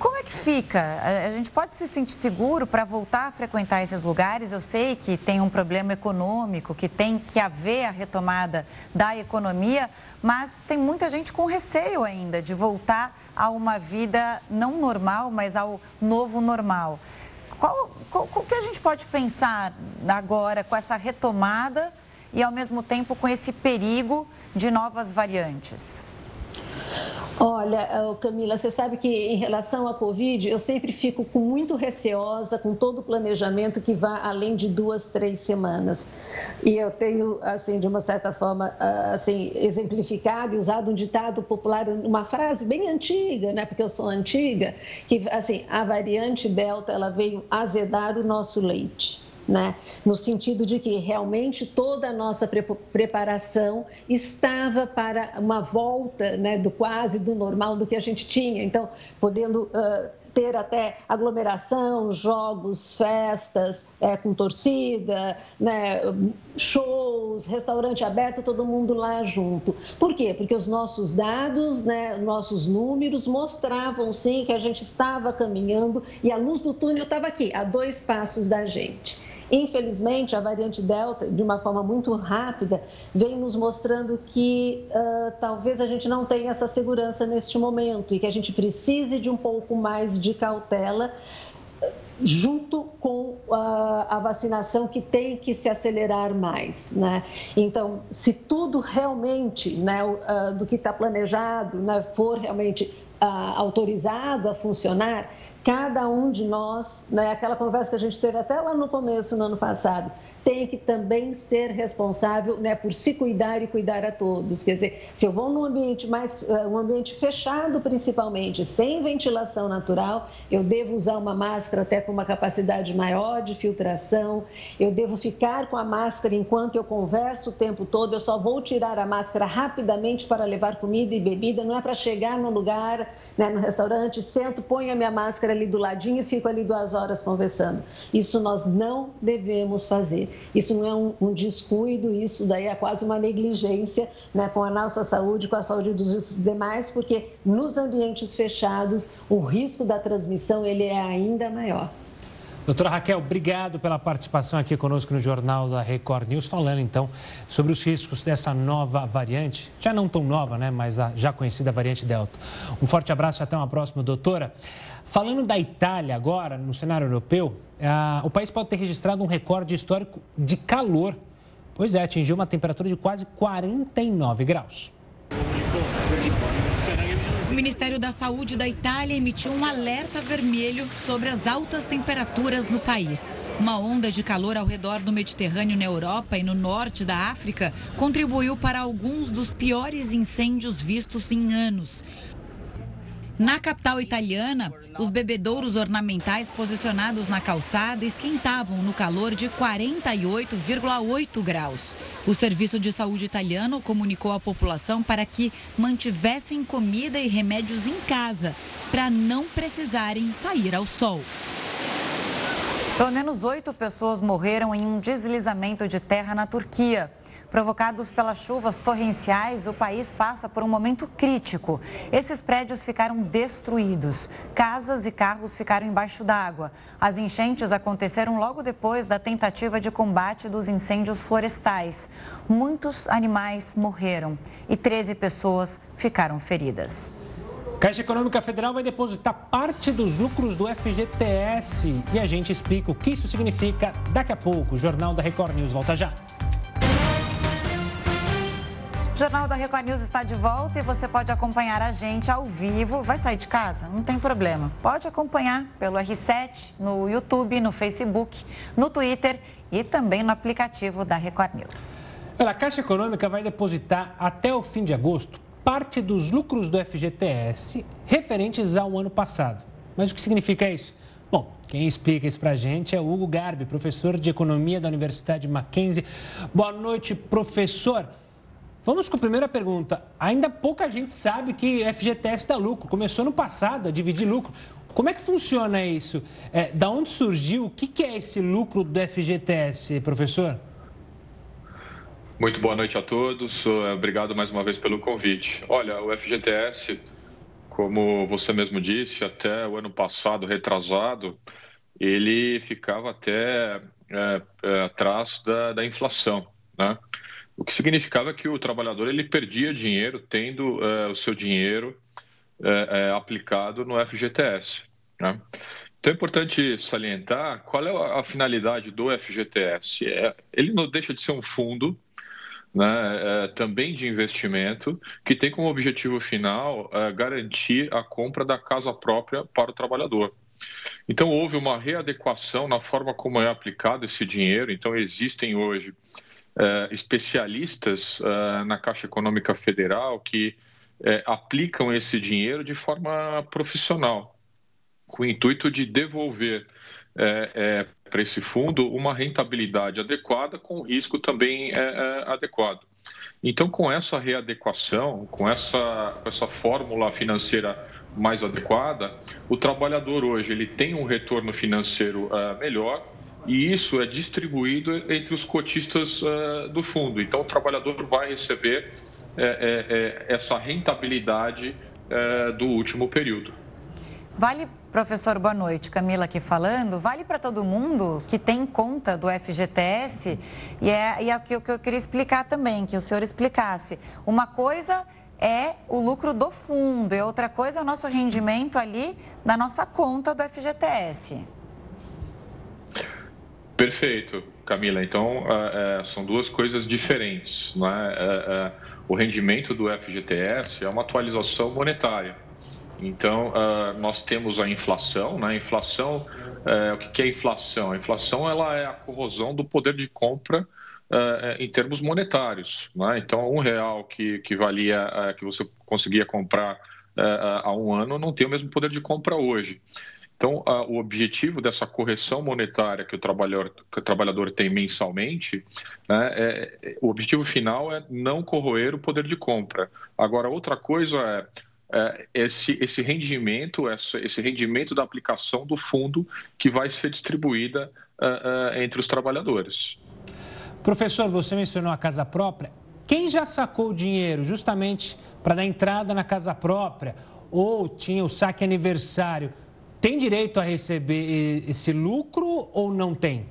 [SPEAKER 1] Como é que fica? A gente pode se sentir seguro para voltar a frequentar esses lugares? Eu sei que tem um problema econômico, que tem que haver a retomada da economia, mas tem muita gente com receio ainda de voltar a uma vida não normal, mas ao novo normal. Qual, qual, que a gente pode pensar agora com essa retomada e, ao mesmo tempo, com esse perigo de novas variantes?
[SPEAKER 13] Olha, Camila, você sabe que em relação à Covid, eu sempre fico com muito receosa com todo o planejamento que vá além de duas, três semanas. E eu tenho, assim, de uma certa forma, ah, assim, exemplificado e usado um ditado popular, uma frase bem antiga, né? Porque eu sou antiga, que, assim, a variante Delta, ela veio azedar o nosso leite né? no sentido de que realmente toda a nossa preparação estava para uma volta né, do quase do normal do que a gente tinha. Então, podendo. Uh, ter até aglomeração, jogos, festas é, com torcida, né, shows, restaurante aberto, todo mundo lá junto. Por quê? Porque os nossos dados, né, nossos números mostravam sim que a gente estava caminhando e a luz do túnel estava aqui, a dois passos da gente. Infelizmente, a variante Delta, de uma forma muito rápida, vem nos mostrando que uh, talvez a gente não tenha essa segurança neste momento e que a gente precise de um pouco mais de cautela junto com a, a, vacinação que tem que se acelerar mais. Né? Então, se tudo realmente né, do que está planejado né, for realmente autorizado a funcionar, cada um de nós, né, aquela conversa que a gente teve até lá no começo, no ano passado, tem que também ser responsável né, por se cuidar e cuidar a todos. Quer dizer, se eu vou num ambiente mais, eh, um ambiente fechado principalmente, sem ventilação natural, eu devo usar uma máscara até com uma capacidade maior de filtração, eu devo ficar com a máscara enquanto eu converso o tempo todo, eu só vou tirar a máscara rapidamente para levar comida e bebida, não é para chegar no lugar, né, no restaurante, sento, ponho a minha máscara ali do ladinho e fico ali duas horas conversando. Isso nós não devemos fazer. Isso não é um, um descuido, isso daí é quase uma negligência né, com a nossa saúde, com a saúde dos demais, porque nos ambientes fechados o risco da transmissão ele é ainda maior.
[SPEAKER 2] Doutora Raquel, obrigado pela participação aqui conosco no Jornal da Record News, falando então sobre os riscos dessa nova variante, já não tão nova, né, mas a já conhecida variante Delta. Um forte abraço e até uma próxima, doutora. Falando da Itália agora, no cenário europeu, o país pode ter registrado um recorde histórico de calor. Pois é, atingiu uma temperatura de quase 49 graus.
[SPEAKER 14] O Ministério da Saúde da Itália emitiu um alerta vermelho sobre as altas temperaturas no país. Uma onda de calor ao redor do Mediterrâneo na Europa e no norte da África contribuiu para alguns dos piores incêndios vistos em anos. Na capital italiana, os bebedouros ornamentais posicionados na calçada esquentavam no calor de 48,8 graus. O Serviço de Saúde italiano comunicou à população para que mantivessem comida e remédios em casa, para não precisarem sair ao sol.
[SPEAKER 1] Pelo menos oito pessoas morreram em um deslizamento de terra na Turquia. Provocados pelas chuvas torrenciais, o país passa por um momento crítico. Esses prédios ficaram destruídos. Casas e carros ficaram embaixo d'água. As enchentes aconteceram logo depois da tentativa de combate dos incêndios florestais. Muitos animais morreram e 13 pessoas ficaram feridas.
[SPEAKER 2] Caixa Econômica Federal vai depositar parte dos lucros do FGTS e a gente explica o que isso significa daqui a pouco. O Jornal da Record News volta já.
[SPEAKER 1] O Jornal da Record News está de volta e você pode acompanhar a gente ao vivo. Vai sair de casa? Não tem problema. Pode acompanhar pelo R7, no YouTube, no Facebook, no Twitter e também no aplicativo da Record News.
[SPEAKER 2] A Caixa Econômica vai depositar até o fim de agosto parte dos lucros do FGTS referentes ao ano passado. Mas o que significa isso? Bom, quem explica isso para a gente é o Hugo Garbi, professor de Economia da Universidade Mackenzie. Boa noite, professor. Vamos com a primeira pergunta. Ainda pouca gente sabe que FGTS dá lucro. Começou no passado a dividir lucro. Como é que funciona isso? É, da onde surgiu? O que, que é esse lucro do FGTS, professor?
[SPEAKER 15] Muito boa noite a todos. Obrigado mais uma vez pelo convite. Olha, o FGTS, como você mesmo disse, até o ano passado, retrasado, ele ficava até é, é, atrás da, da inflação, né? o que significava que o trabalhador ele perdia dinheiro tendo é, o seu dinheiro aplicado no FGTS. Né? Então é importante salientar qual é a finalidade do FGTS. É, ele não deixa de ser um fundo né, é, também de investimento, que tem como objetivo final é, garantir a compra da casa própria para o trabalhador. Então, houve uma readequação na forma como é aplicado esse dinheiro. Então, existem hoje uh, especialistas na Caixa Econômica Federal que aplicam esse dinheiro de forma profissional, com o intuito de devolver para esse fundo uma rentabilidade adequada com risco também adequado. Então, com essa readequação, com essa, com essa fórmula financeira mais adequada, o trabalhador hoje ele tem um retorno financeiro melhor e isso é distribuído entre os cotistas uh, do fundo. Então, o trabalhador vai receber é, é, essa rentabilidade é, do último período.
[SPEAKER 1] Vale, professor, boa noite. Camila aqui falando. Vale para todo mundo que tem conta do FGTS? E é, e é o que eu queria explicar também, que o senhor explicasse. Uma coisa é o lucro do fundo e outra coisa é o nosso rendimento ali da nossa conta do FGTS.
[SPEAKER 15] Perfeito, Camila. Então, é, são duas coisas diferentes. Né? O rendimento do FGTS é uma atualização monetária. Então, nós temos a inflação. Né? Inflação, o que é inflação? A inflação ela é a corrosão do poder de compra em termos monetários. Né? Então, um real que, que valia, que você conseguia comprar há um ano, não tem o mesmo poder de compra hoje. Então, a, o objetivo dessa correção monetária que o trabalhador, que o trabalhador tem mensalmente, né, é, é, o objetivo final é não corroer o poder de compra. Agora, outra coisa é esse, esse rendimento, esse, rendimento da aplicação do fundo que vai ser distribuída uh, uh, entre os trabalhadores.
[SPEAKER 2] Professor, você mencionou a casa própria. Quem já sacou o dinheiro justamente para dar entrada na casa própria ou tinha o saque aniversário? tem direito a receber esse lucro ou não tem?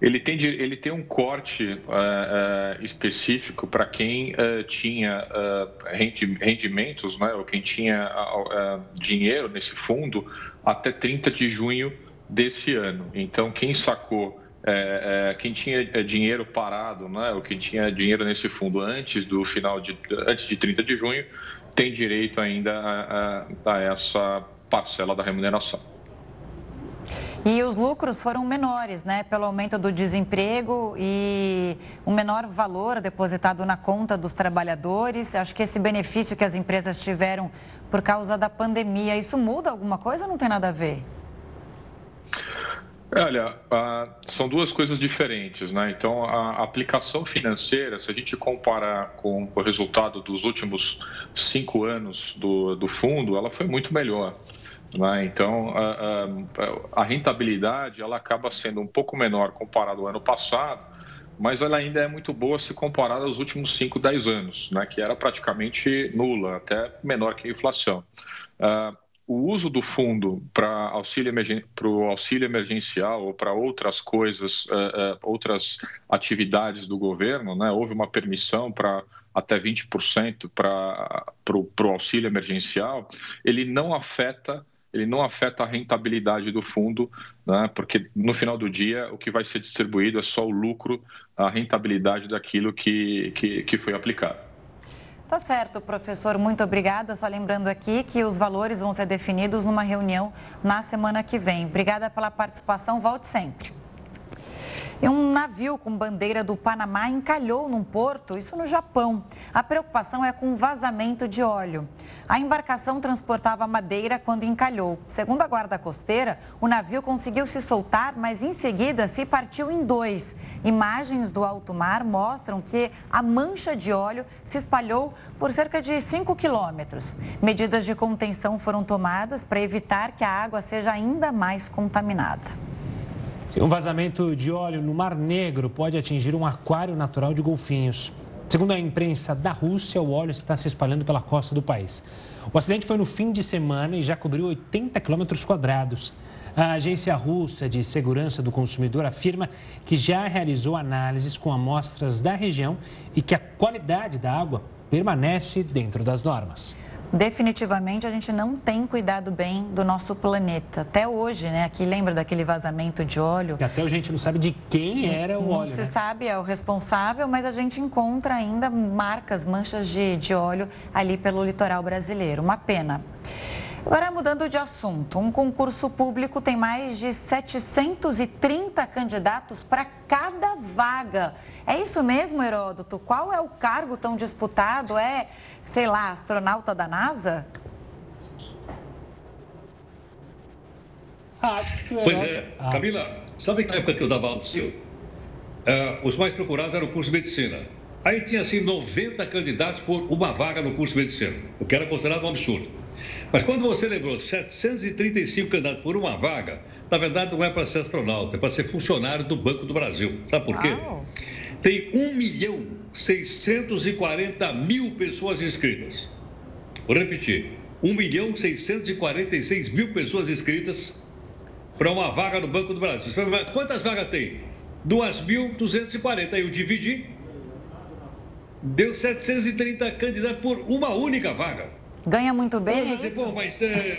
[SPEAKER 15] Ele tem, ele tem um corte uh, uh, específico para quem uh, tinha rendimentos, né, ou quem tinha dinheiro nesse fundo até 30 de junho desse ano. Então, quem sacou, quem tinha dinheiro parado, né, ou quem tinha dinheiro nesse fundo antes do final de, antes de 30 de junho, tem direito ainda a, a, a essa parcela da remuneração.
[SPEAKER 1] E os lucros foram menores, né? Pelo aumento do desemprego e um menor valor depositado na conta dos trabalhadores. Acho que esse benefício que as empresas tiveram por causa da pandemia, isso muda alguma coisa ou não tem nada a ver?
[SPEAKER 15] Olha, são duas coisas diferentes, né? Então, a aplicação financeira, se a gente comparar com o resultado dos últimos cinco anos do, do fundo, ela foi muito melhor. Né? Então, a, a, a, rentabilidade ela acaba sendo um pouco menor comparado ao ano passado, mas ela ainda é muito boa se comparada aos últimos 5, 10 anos, né? que era praticamente nula, até menor que a inflação. Uh, o uso do fundo para auxílio, auxílio emergencial ou para outras coisas, uh, uh, outras atividades do governo, né? houve uma permissão para até 20% para o auxílio emergencial, ele não afeta ele não afeta a rentabilidade do fundo, né? porque no final do dia o que vai ser distribuído é só o lucro, a rentabilidade daquilo que, que, que foi aplicado.
[SPEAKER 1] Tá certo, professor. Muito obrigada. Só lembrando aqui que os valores vão ser definidos numa reunião na semana que vem. Obrigada pela participação. Volte sempre. E um navio com bandeira do Panamá encalhou num porto, isso no Japão. A preocupação é com vazamento de óleo. A embarcação transportava madeira quando encalhou. Segundo a guarda costeira, o navio conseguiu se soltar, mas em seguida se partiu em dois. Imagens do alto mar mostram que a mancha de óleo se espalhou por cerca de 5 quilômetros. Medidas de contenção foram tomadas para evitar que a água seja ainda mais contaminada.
[SPEAKER 2] Um vazamento de óleo no Mar Negro pode atingir um aquário natural de golfinhos. Segundo a imprensa da Rússia, o óleo está se espalhando pela costa do país. O acidente foi no fim de semana e já cobriu 80 quilômetros quadrados. A Agência Russa de Segurança do Consumidor afirma que já realizou análises com amostras da região e que a qualidade da água permanece dentro das normas
[SPEAKER 1] definitivamente a gente não tem cuidado bem do nosso planeta. Até hoje, né? Aqui lembra daquele vazamento de óleo.
[SPEAKER 2] E até a gente não sabe de quem era o
[SPEAKER 1] não
[SPEAKER 2] óleo. Não
[SPEAKER 1] se
[SPEAKER 2] né?
[SPEAKER 1] sabe, é o responsável, mas a gente encontra ainda marcas, manchas de, de óleo ali pelo litoral brasileiro. Uma pena. Agora, mudando de assunto, um concurso público tem mais de 730 candidatos para cada vaga. É isso mesmo, Heródoto? Qual é o cargo tão disputado? É sei lá, astronauta da NASA?
[SPEAKER 11] Pois é, ah. Camila, sabe que na época que eu dava aula de uh, os mais procurados eram o curso de medicina. Aí tinha assim 90 candidatos por uma vaga no curso de medicina, o que era considerado um absurdo. Mas quando você lembrou 735 candidatos por uma vaga, na verdade não é para ser astronauta, é para ser funcionário do Banco do Brasil. Sabe por quê? Uau. Tem 1 milhão 640 mil pessoas inscritas. Vou repetir: 1 milhão 646 mil pessoas inscritas para uma vaga no Banco do Brasil. Quantas vagas tem? 2.240. Aí eu dividi, deu 730 candidatos por uma única vaga.
[SPEAKER 1] Ganha muito bem,
[SPEAKER 11] é isso? Bom, mas, é...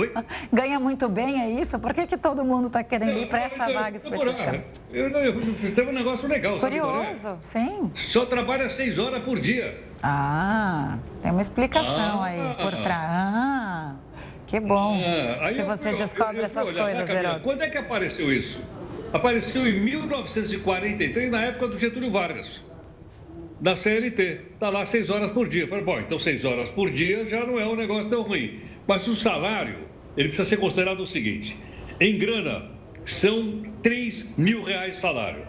[SPEAKER 11] [LAUGHS]
[SPEAKER 1] Ganha muito bem, é isso? Por que, que todo mundo está querendo ir para essa então, vaga específica?
[SPEAKER 11] Eu, eu, eu, tem um negócio legal,
[SPEAKER 1] Curioso,
[SPEAKER 11] é?
[SPEAKER 1] sim.
[SPEAKER 11] Só trabalha seis horas por dia.
[SPEAKER 1] Ah, tem uma explicação ah, aí por trás. Ah, que bom ah, que você descobre essas olhar, coisas, Herói.
[SPEAKER 11] Quando é que apareceu isso? Apareceu em 1943, na época do Getúlio Vargas da CLT. Está lá seis horas por dia. Falei, bom, então seis horas por dia já não é um negócio tão ruim. Mas o salário, ele precisa ser considerado o seguinte: em grana, são 3 mil reais salário.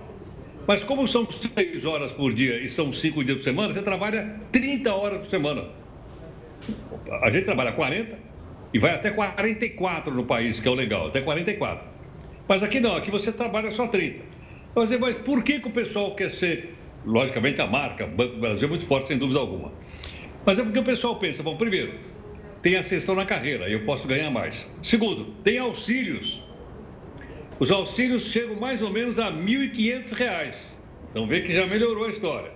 [SPEAKER 11] Mas como são seis horas por dia e são cinco dias por semana, você trabalha 30 horas por semana. A gente trabalha 40 e vai até 44 no país, que é o legal, até 44. Mas aqui não, aqui você trabalha só 30. Mas, mas por que, que o pessoal quer ser logicamente, a marca Banco do Brasil é muito forte, sem dúvida alguma. Mas é porque o pessoal pensa, bom, primeiro, tem ascensão na carreira, eu posso ganhar mais. Segundo, tem auxílios. Os auxílios chegam mais ou menos a R$ 1.500. Então vê que já melhorou a história.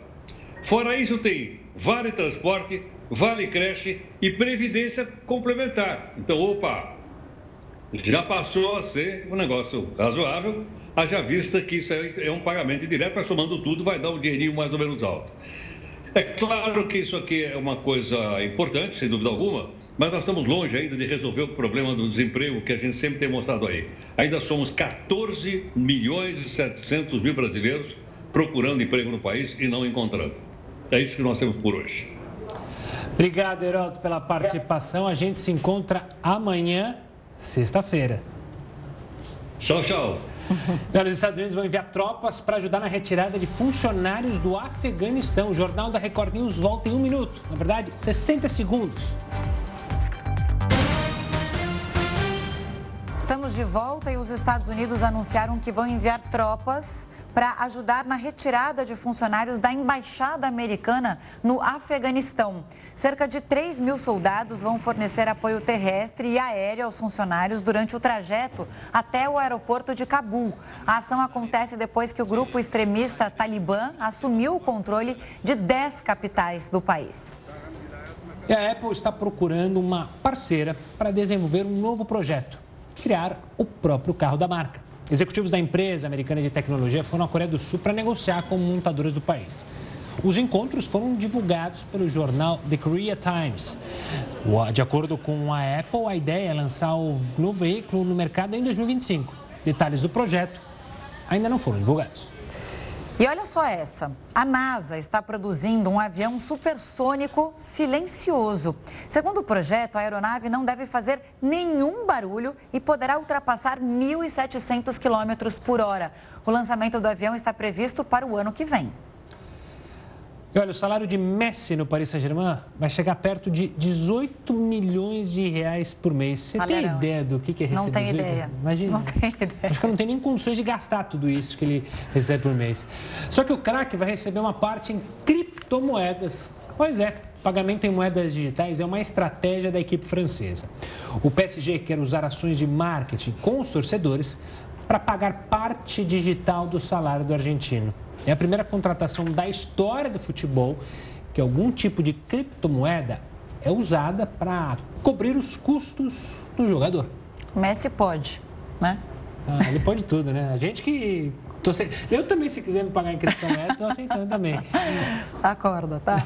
[SPEAKER 11] Fora isso, tem vale transporte, vale creche e previdência complementar. Então, opa, já passou a ser um negócio razoável haja vista que isso é, é um pagamento direto, somando tudo vai dar um dinheirinho mais ou menos alto. É claro que isso aqui é uma coisa importante, sem dúvida alguma, mas nós estamos longe ainda de resolver o problema do desemprego que a gente sempre tem mostrado aí. Ainda somos 14 milhões e 700 mil brasileiros procurando emprego no país e não encontrando. É isso que nós temos por hoje.
[SPEAKER 2] Obrigado, Heraldo, pela participação. A gente se encontra amanhã, sexta-feira.
[SPEAKER 11] Tchau, tchau. [LAUGHS]
[SPEAKER 2] Os Estados Unidos vão enviar tropas para ajudar na retirada de funcionários do Afeganistão. O Jornal da Record News volta em um minuto. Na verdade, 60 segundos.
[SPEAKER 1] Estamos de volta e os Estados Unidos anunciaram que vão enviar tropas para ajudar na retirada de funcionários da embaixada americana no Afeganistão. Cerca de 3 mil soldados vão fornecer apoio terrestre e aéreo aos funcionários durante o trajeto até o aeroporto de Cabul. A ação acontece depois que o grupo extremista Talibã assumiu o controle de 10 capitais do país.
[SPEAKER 2] E a Apple está procurando uma parceira para desenvolver um novo projeto: criar o próprio carro da marca. Executivos da empresa americana de tecnologia foram à Coreia do Sul para negociar com montadoras do país. Os encontros foram divulgados pelo jornal The Korea Times. De acordo com a Apple, a ideia é lançar o novo veículo no mercado em 2025. Detalhes do projeto ainda não foram divulgados.
[SPEAKER 1] E olha só essa: a NASA está produzindo um avião supersônico silencioso. Segundo o projeto, a aeronave não deve fazer nenhum barulho e poderá ultrapassar 1.700 km por hora. O lançamento do avião está previsto para o ano que vem.
[SPEAKER 2] E olha, o salário de Messi no Paris Saint-Germain vai chegar perto de 18 milhões de reais por mês. Você Salerão. tem ideia do que, é receber?
[SPEAKER 1] Não tenho ideia.
[SPEAKER 2] Imagina.
[SPEAKER 1] Não ideia.
[SPEAKER 2] Acho que não tenho nem condições de gastar tudo isso que ele recebe por mês. Só que o craque vai receber uma parte em criptomoedas. Pois é, pagamento em moedas digitais é uma estratégia da equipe francesa. O PSG quer usar ações de marketing com os torcedores para pagar parte digital do salário do argentino. É a primeira contratação da história do futebol que algum tipo de criptomoeda é usada para cobrir os custos do jogador.
[SPEAKER 1] Messi pode, né?
[SPEAKER 2] Ah, ele pode tudo, né? A gente que Eu também, se quiser me pagar em criptomoeda, estou aceitando também.
[SPEAKER 1] Acorda, tá?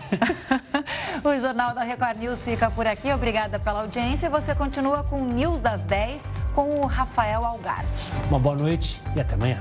[SPEAKER 1] [LAUGHS] o Jornal da Record News fica por aqui. Obrigada pela audiência. Você continua com o News das 10 com o Rafael Algarte.
[SPEAKER 2] Uma boa noite e até amanhã.